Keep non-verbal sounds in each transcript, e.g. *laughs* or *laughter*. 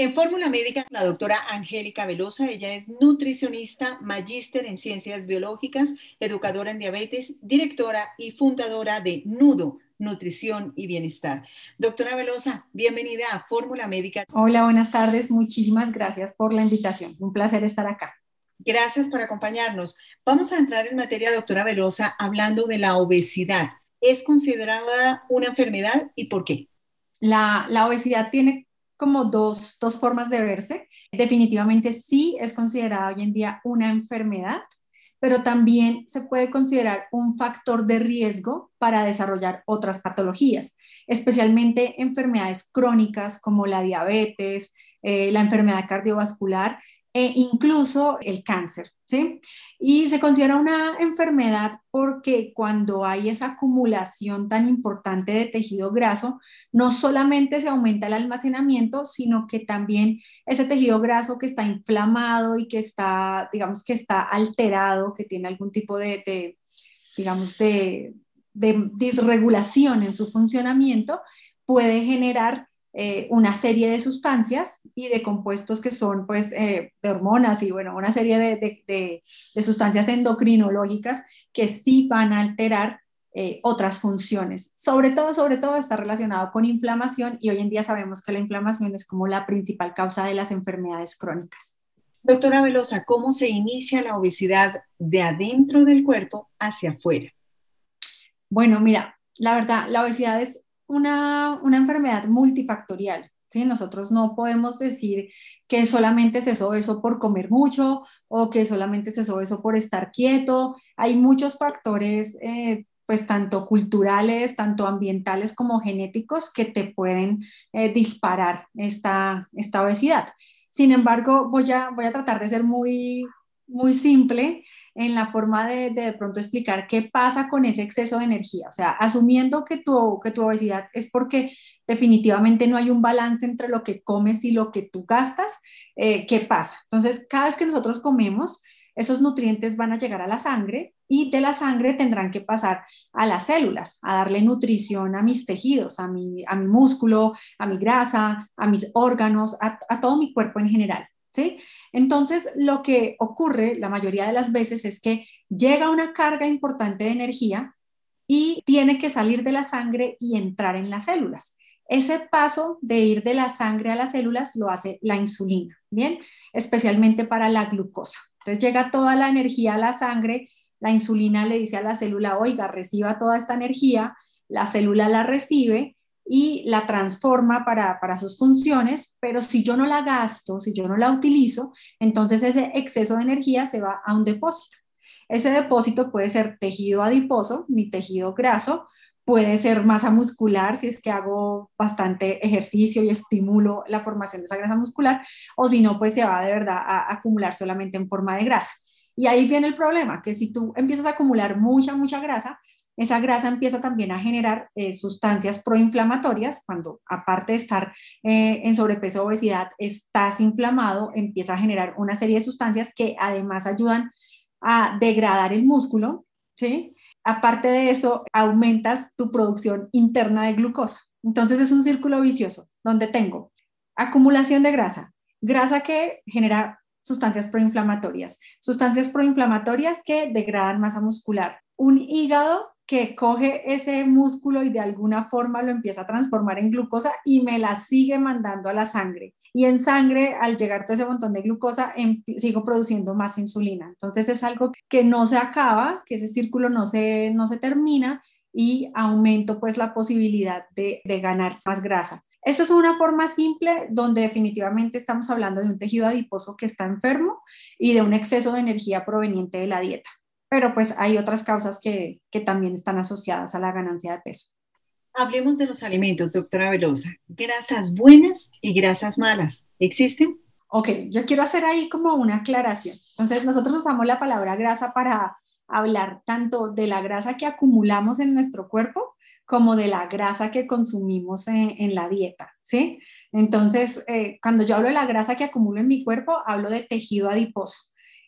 En Fórmula Médica, la doctora Angélica Velosa, ella es nutricionista, magíster en ciencias biológicas, educadora en diabetes, directora y fundadora de Nudo, Nutrición y Bienestar. Doctora Velosa, bienvenida a Fórmula Médica. Hola, buenas tardes. Muchísimas gracias por la invitación. Un placer estar acá. Gracias por acompañarnos. Vamos a entrar en materia, doctora Velosa, hablando de la obesidad. ¿Es considerada una enfermedad y por qué? La, la obesidad tiene como dos, dos formas de verse. Definitivamente sí es considerada hoy en día una enfermedad, pero también se puede considerar un factor de riesgo para desarrollar otras patologías, especialmente enfermedades crónicas como la diabetes, eh, la enfermedad cardiovascular e incluso el cáncer, ¿sí? Y se considera una enfermedad porque cuando hay esa acumulación tan importante de tejido graso, no solamente se aumenta el almacenamiento, sino que también ese tejido graso que está inflamado y que está, digamos, que está alterado, que tiene algún tipo de, digamos, de disregulación en su funcionamiento, puede generar eh, una serie de sustancias y de compuestos que son pues eh, de hormonas y bueno, una serie de, sustancias endocrinológicas que sí van a alterar eh, otras funciones. Sobre todo, sobre todo está relacionado con inflamación y hoy en día sabemos que la inflamación es como la principal causa de las enfermedades crónicas. Doctora Velosa, ¿cómo se inicia la obesidad de adentro del cuerpo hacia afuera? Bueno, mira, la verdad, la obesidad es una, enfermedad multifactorial. ¿sí? Nosotros no podemos decir que solamente se eso eso por comer mucho o que solamente se eso por estar quieto. Hay muchos factores, eh, pues tanto culturales, tanto ambientales como genéticos, que te pueden eh, disparar esta, esta obesidad. Sin embargo, voy a, voy a tratar de ser muy, muy simple en la forma de, de, pronto explicar qué pasa con ese exceso de energía. O sea, asumiendo que tu, que tu obesidad es porque definitivamente no hay un balance entre lo que comes y lo que tú gastas, eh, ¿qué pasa? Entonces, cada vez que nosotros comemos, esos nutrientes van a llegar a la sangre y de la sangre tendrán que pasar a las células, a darle nutrición a mis tejidos, a mi, a mi músculo, a mi grasa, a mis órganos, a todo mi cuerpo en general. Entonces, lo que ocurre la mayoría de las veces es que llega una carga importante de energía y tiene que salir de la sangre y entrar en las células. Ese paso de ir de la sangre a las células lo hace la insulina, ¿bien? Especialmente para la glucosa. Entonces llega toda la energía a la sangre, la insulina le dice a la célula, oiga, reciba toda esta energía, la célula la recibe y la transforma para, para, sus funciones, pero si yo no la gasto, si yo no la utilizo, entonces ese exceso de energía se va a un depósito. Ese depósito puede ser tejido adiposo, mi tejido graso, puede ser masa muscular si es que hago bastante ejercicio y estimulo la formación de esa grasa muscular, o si no, pues se va de verdad a acumular solamente en forma de grasa. Y ahí viene el problema, que si tú empiezas a acumular mucha, mucha grasa, esa grasa empieza también a generar eh, sustancias proinflamatorias, cuando aparte de estar eh, en sobrepeso o obesidad, estás inflamado, empieza a generar una serie de sustancias que además ayudan a degradar el músculo, ¿sí? Aparte de eso, aumentas tu producción interna de glucosa. Entonces es un círculo vicioso donde tengo acumulación de grasa, grasa que genera sustancias proinflamatorias, sustancias proinflamatorias que degradan masa muscular, un hígado que coge ese músculo y de alguna forma lo empieza a transformar en glucosa y me la sigue mandando a la sangre. Y en sangre, al llegar todo ese montón de glucosa, em, sigo produciendo más insulina. Entonces es algo que no se acaba, que ese círculo no se, no se termina y aumento pues la posibilidad de, de ganar más grasa. Esta es una forma simple donde definitivamente estamos hablando de un tejido adiposo que está enfermo y de un exceso de energía proveniente de la dieta pero pues hay otras causas que, que también están asociadas a la ganancia de peso. Hablemos de los alimentos, doctora Velosa. Grasas buenas y grasas malas, ¿existen? Ok, yo quiero hacer ahí como una aclaración. Entonces, nosotros usamos la palabra grasa para hablar tanto de la grasa que acumulamos en nuestro cuerpo como de la grasa que consumimos en, la dieta, ¿sí? Entonces, eh, cuando yo hablo de la grasa que acumulo en mi cuerpo, hablo de tejido adiposo.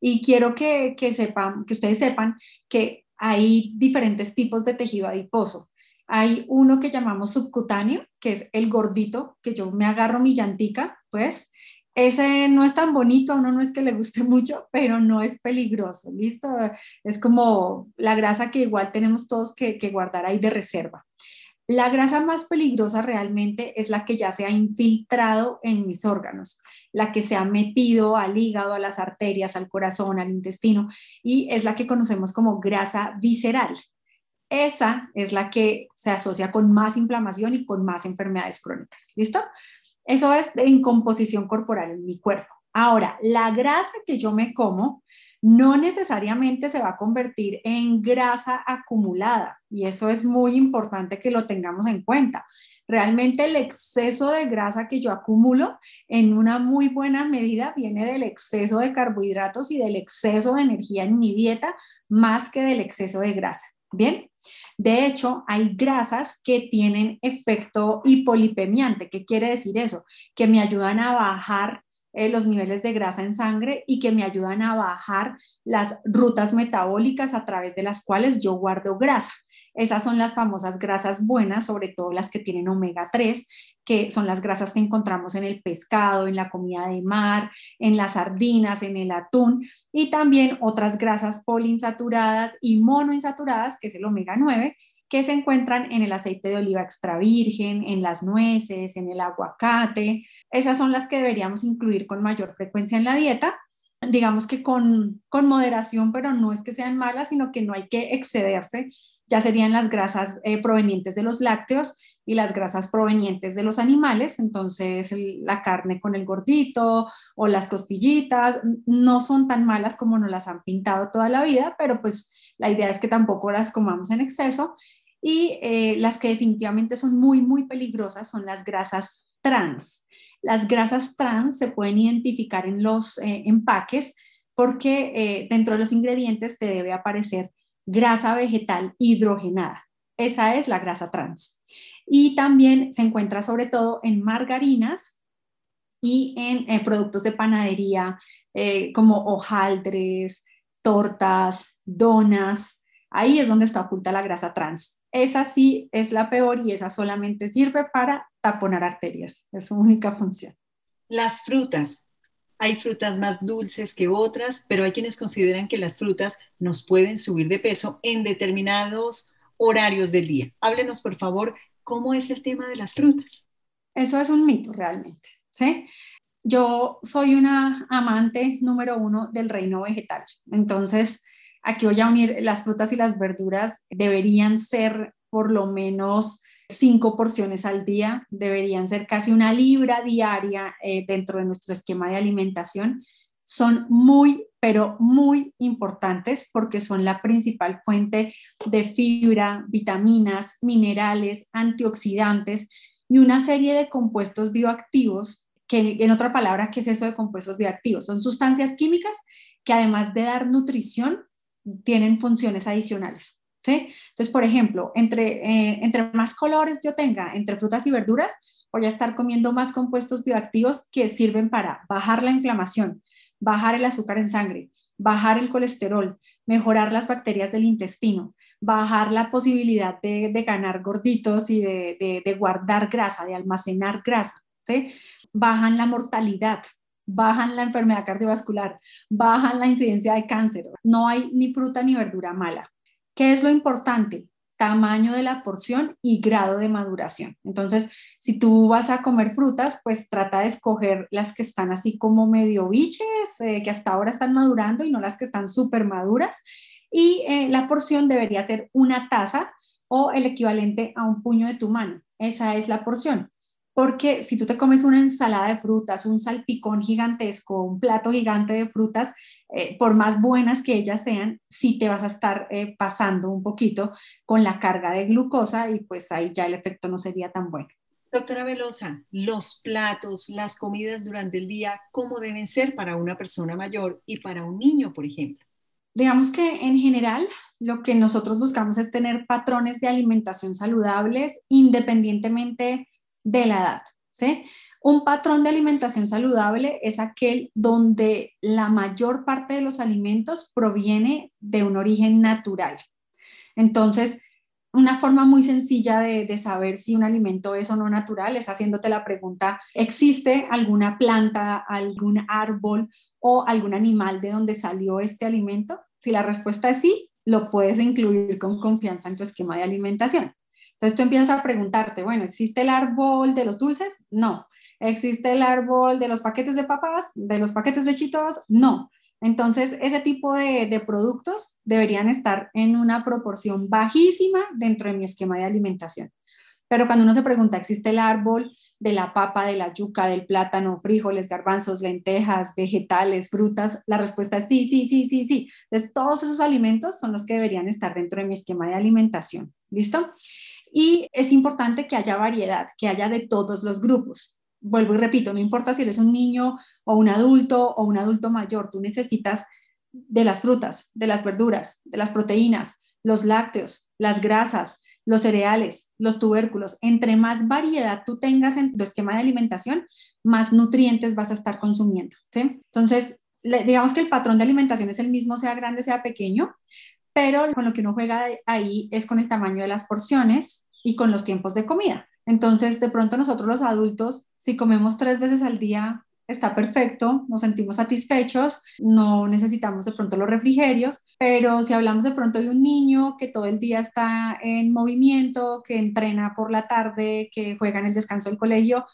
Y quiero que, que, sepan, que ustedes sepan que hay diferentes tipos de tejido adiposo. Hay uno que llamamos subcutáneo, que es el gordito, que yo me agarro mi llantica, pues ese no es tan bonito, a uno no es que le guste *laughs* mucho, pero no es peligroso, ¿listo? Es como la grasa que igual tenemos todos que, que guardar ahí de reserva. La grasa más peligrosa realmente es la que ya se ha infiltrado en mis órganos, la que se ha metido al hígado, a las arterias, al corazón, al intestino, y es la que conocemos como grasa visceral. Esa es la que se asocia con más inflamación y con más enfermedades crónicas. ¿Listo? Eso es en composición corporal en mi cuerpo. Ahora, la grasa que yo me como no necesariamente se va a convertir en grasa acumulada y eso es muy importante que lo tengamos en cuenta. Realmente el exceso de grasa que yo acumulo en una muy buena medida viene del exceso de carbohidratos y del exceso de energía en mi dieta más que del exceso de grasa. Bien, de hecho, hay grasas que tienen efecto hipolipemiante. ¿Qué quiere decir eso? Que me ayudan a bajar eh, los niveles de grasa en sangre y que me ayudan a bajar las rutas metabólicas a través de las cuales yo guardo grasa. Esas son las famosas grasas buenas, sobre todo las que tienen omega 3, que son las grasas que encontramos en el pescado, en la comida de mar, en las sardinas, en el atún y también otras grasas poliinsaturadas y monoinsaturadas, que es el omega 9, que se encuentran en el aceite de oliva extra virgen, en las nueces, en el aguacate. Esas son las que deberíamos incluir con mayor frecuencia en la dieta. Digamos que con, con, moderación, pero no es que sean malas, sino que no hay que excederse. Ya serían las grasas eh, provenientes de los lácteos y las grasas provenientes de los animales, entonces la carne con el gordito o las costillitas no son tan malas como nos las han pintado toda la vida, pero pues la idea es que tampoco las comamos en exceso y eh, las que definitivamente son muy, muy peligrosas son las grasas trans. Las grasas trans se pueden identificar en los eh, empaques porque dentro de los ingredientes te debe aparecer grasa vegetal hidrogenada. Esa es la grasa trans. Y también se encuentra sobre todo en margarinas y en eh, productos de panadería eh, como hojaldres, tortas, donas. Ahí es donde está oculta la grasa trans. Esa sí es la peor y esa solamente sirve para taponar arterias. Es su única función. Las frutas, hay frutas más dulces que otras, pero hay quienes consideran que las frutas nos pueden subir de peso en determinados horarios del día. Háblenos, por favor, cómo es el tema de las frutas. Eso es un mito realmente, ¿sí? Yo soy una amante número uno del reino vegetal. Entonces, aquí voy a unir las frutas y las verduras. Deberían ser por lo menos cinco porciones al día, deberían ser casi una libra diaria eh, dentro de nuestro esquema de alimentación. Son muy, pero muy importantes porque son la principal fuente de fibra, vitaminas, minerales, antioxidantes y una serie de compuestos bioactivos que en otra palabra, ¿qué es eso de compuestos bioactivos? Son sustancias químicas que además de dar nutrición, tienen funciones adicionales. Entonces, por ejemplo, entre, eh, entre más colores yo tenga entre frutas y verduras, voy a estar comiendo más compuestos bioactivos que sirven para bajar la inflamación, bajar el azúcar en sangre, bajar el colesterol, mejorar las bacterias del intestino, bajar la posibilidad de, ganar gorditos y de, de, guardar grasa, de almacenar grasa, ¿sí? bajan la mortalidad, bajan la enfermedad cardiovascular, bajan la incidencia de cáncer. No hay ni fruta ni verdura mala. ¿Qué es lo importante? Tamaño de la porción y grado de maduración. Entonces, si tú vas a comer frutas, pues trata de escoger las que están así como medio biches, eh, que hasta ahora están madurando y no las que están súper maduras. Y eh, la porción debería ser una taza o el equivalente a un puño de tu mano. Esa es la porción porque si tú te comes una ensalada de frutas, un salpicón gigantesco, un plato gigante de frutas, eh, por más buenas que ellas sean, sí te vas a estar eh, pasando un poquito con la carga de glucosa y pues ahí ya el efecto no sería tan bueno. Doctora Velosa, los platos, las comidas durante el día, ¿cómo deben ser para una persona mayor y para un niño, por ejemplo? Digamos que en general lo que nosotros buscamos es tener patrones de alimentación saludables independientemente de la edad. ¿sí? Un patrón de alimentación saludable es aquel donde la mayor parte de los alimentos proviene de un origen natural. Entonces, una forma muy sencilla de, de, saber si un alimento es o no natural es haciéndote la pregunta, ¿existe alguna planta, algún árbol o algún animal de donde salió este alimento? Si la respuesta es sí, lo puedes incluir con confianza en tu esquema de alimentación. Entonces tú empiezas a preguntarte, bueno, ¿existe el árbol de los dulces? No. ¿Existe el árbol de los paquetes de papas? ¿De los paquetes de chitos? No. Entonces, ese tipo de, productos deberían estar en una proporción bajísima dentro de mi esquema de alimentación. Pero cuando uno se pregunta, ¿existe el árbol de la papa, de la yuca, del plátano, frijoles, garbanzos, lentejas, vegetales, frutas? La respuesta es sí, sí, sí, sí, sí. Entonces, todos esos alimentos son los que deberían estar dentro de mi esquema de alimentación. ¿Listo? Y es importante que haya variedad, que haya de todos los grupos vuelvo y repito, no importa si eres un niño o un adulto o un adulto mayor, tú necesitas de las frutas, de las verduras, de las proteínas, los lácteos, las grasas, los cereales, los tubérculos. Entre más variedad tú tengas en tu esquema de alimentación, más nutrientes vas a estar consumiendo. Entonces, digamos que el patrón de alimentación es el mismo, sea grande, sea pequeño, pero con lo que uno juega ahí es con el tamaño de las porciones y con los tiempos de comida. Entonces, de pronto nosotros los adultos, si comemos tres veces al día, está perfecto, nos sentimos satisfechos, no necesitamos de pronto los refrigerios, pero si hablamos de pronto de un niño que todo el día está en movimiento, que entrena por la tarde, que juega en el descanso del colegio,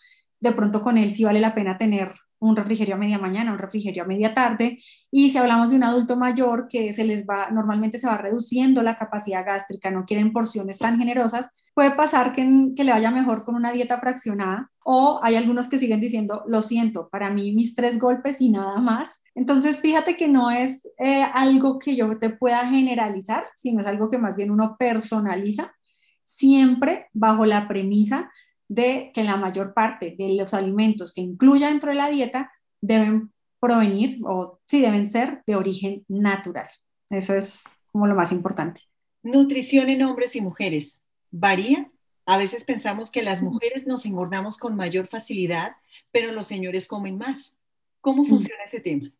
de pronto con él sí vale la pena tener un refrigerio a media mañana, un refrigerio a media tarde. Y si hablamos de un adulto mayor que se les va, normalmente se va reduciendo la capacidad gástrica, no quieren porciones tan generosas, puede pasar que, que le vaya mejor con una dieta fraccionada. O hay algunos que siguen diciendo, lo siento, para mí mis tres golpes y nada más. Entonces, fíjate que no es eh, algo que yo te pueda generalizar, sino es algo que más bien uno personaliza, siempre bajo la premisa de que la mayor parte de los alimentos que incluya dentro de la dieta deben provenir o sí deben ser de origen natural. Eso es como lo más importante. Nutrición en hombres y mujeres. ¿Varía? A veces pensamos que las mujeres nos engordamos con mayor facilidad, pero los señores comen más. ¿Cómo funciona ese tema?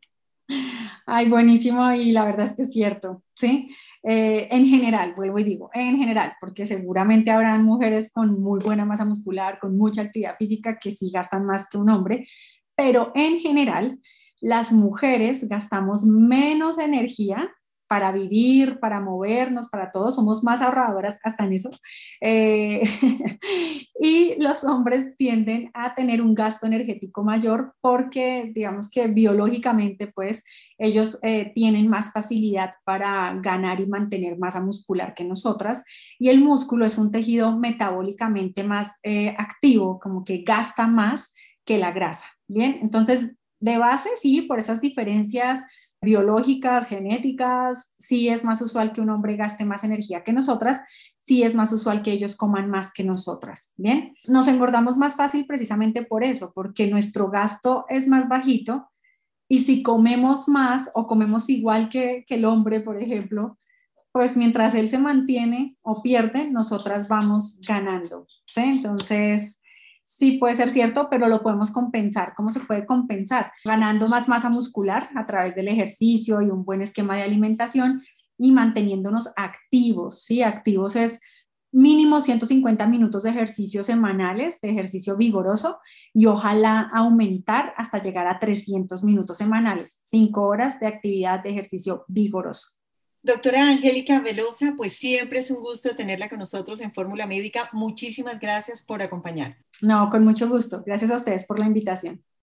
Ay, buenísimo y la verdad es que es cierto, ¿sí? Eh, en general, vuelvo y digo, en general, porque seguramente habrán mujeres con muy buena masa muscular, con mucha actividad física que sí gastan más que un hombre, pero en general, las mujeres gastamos menos energía para vivir, para movernos, para todo, somos más ahorradoras hasta en eso. Eh, *laughs* y los hombres tienden a tener un gasto energético mayor porque, digamos que biológicamente, pues ellos eh, tienen más facilidad para ganar y mantener masa muscular que nosotras. Y el músculo es un tejido metabólicamente más eh, activo, como que gasta más que la grasa. Bien, entonces, de base, sí, por esas diferencias biológicas, genéticas, sí es más usual que un hombre gaste más energía que nosotras, sí es más usual que ellos coman más que nosotras. Bien, nos engordamos más fácil precisamente por eso, porque nuestro gasto es más bajito y si comemos más o comemos igual que, el hombre, por ejemplo, pues mientras él se mantiene o pierde, nosotras vamos ganando. Entonces, sí puede ser cierto, pero lo podemos compensar. ¿Cómo se puede compensar? Ganando más masa muscular a través del ejercicio y un buen esquema de alimentación y manteniéndonos activos. Sí, activos es mínimo 150 minutos de ejercicio semanales, de ejercicio vigoroso, y ojalá aumentar hasta llegar a 300 minutos semanales, 5 horas de actividad de ejercicio vigoroso. Doctora Angélica Velosa, pues siempre es un gusto tenerla con nosotros en Fórmula Médica. Muchísimas gracias por acompañar. No, con mucho gusto. Gracias a ustedes por la invitación.